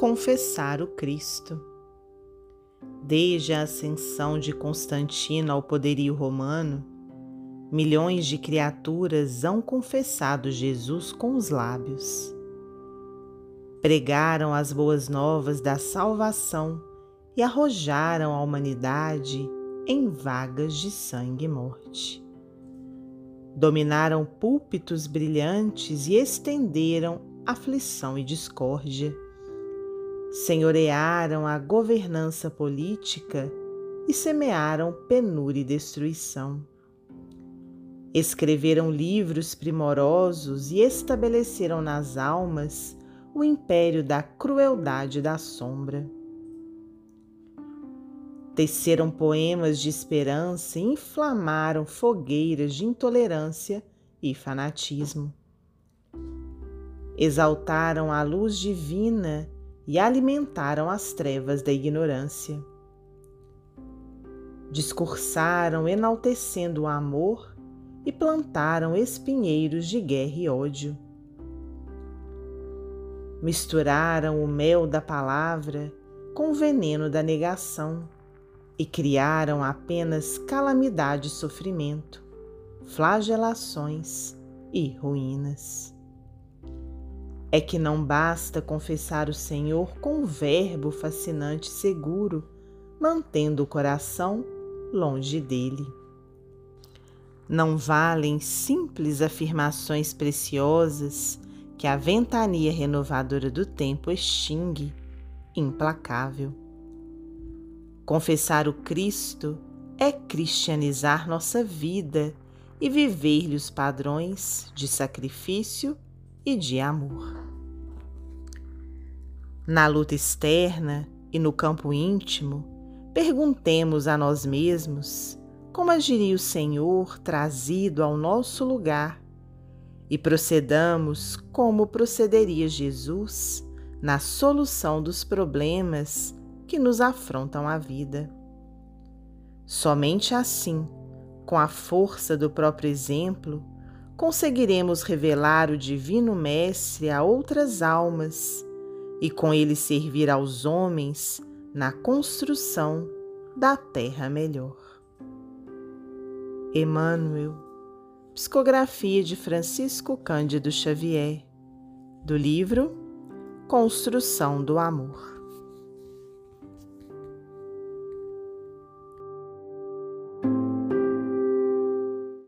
confessar o Cristo. Desde a ascensão de Constantino ao poderio romano, milhões de criaturas hão confessado Jesus com os lábios. Pregaram as boas novas da salvação e arrojaram a humanidade em vagas de sangue e morte. Dominaram púlpitos brilhantes e estenderam aflição e discórdia. Senhorearam a governança política e semearam penúria e destruição. Escreveram livros primorosos e estabeleceram nas almas o império da crueldade da sombra. Teceram poemas de esperança e inflamaram fogueiras de intolerância e fanatismo exaltaram a luz divina e alimentaram as trevas da ignorância. Discursaram enaltecendo o amor e plantaram espinheiros de guerra e ódio. Misturaram o mel da palavra com o veneno da negação e criaram apenas calamidade e sofrimento, flagelações e ruínas é que não basta confessar o Senhor com um verbo fascinante e seguro, mantendo o coração longe dele. Não valem simples afirmações preciosas que a ventania renovadora do tempo extingue, implacável. Confessar o Cristo é cristianizar nossa vida e viver-lhe os padrões de sacrifício e de amor. Na luta externa e no campo íntimo, perguntemos a nós mesmos como agiria o Senhor trazido ao nosso lugar e procedamos como procederia Jesus na solução dos problemas que nos afrontam a vida. Somente assim, com a força do próprio exemplo, conseguiremos revelar o Divino Mestre a outras almas e com ele servir aos homens na construção da terra melhor. Emmanuel, psicografia de Francisco Cândido Xavier, do livro Construção do Amor.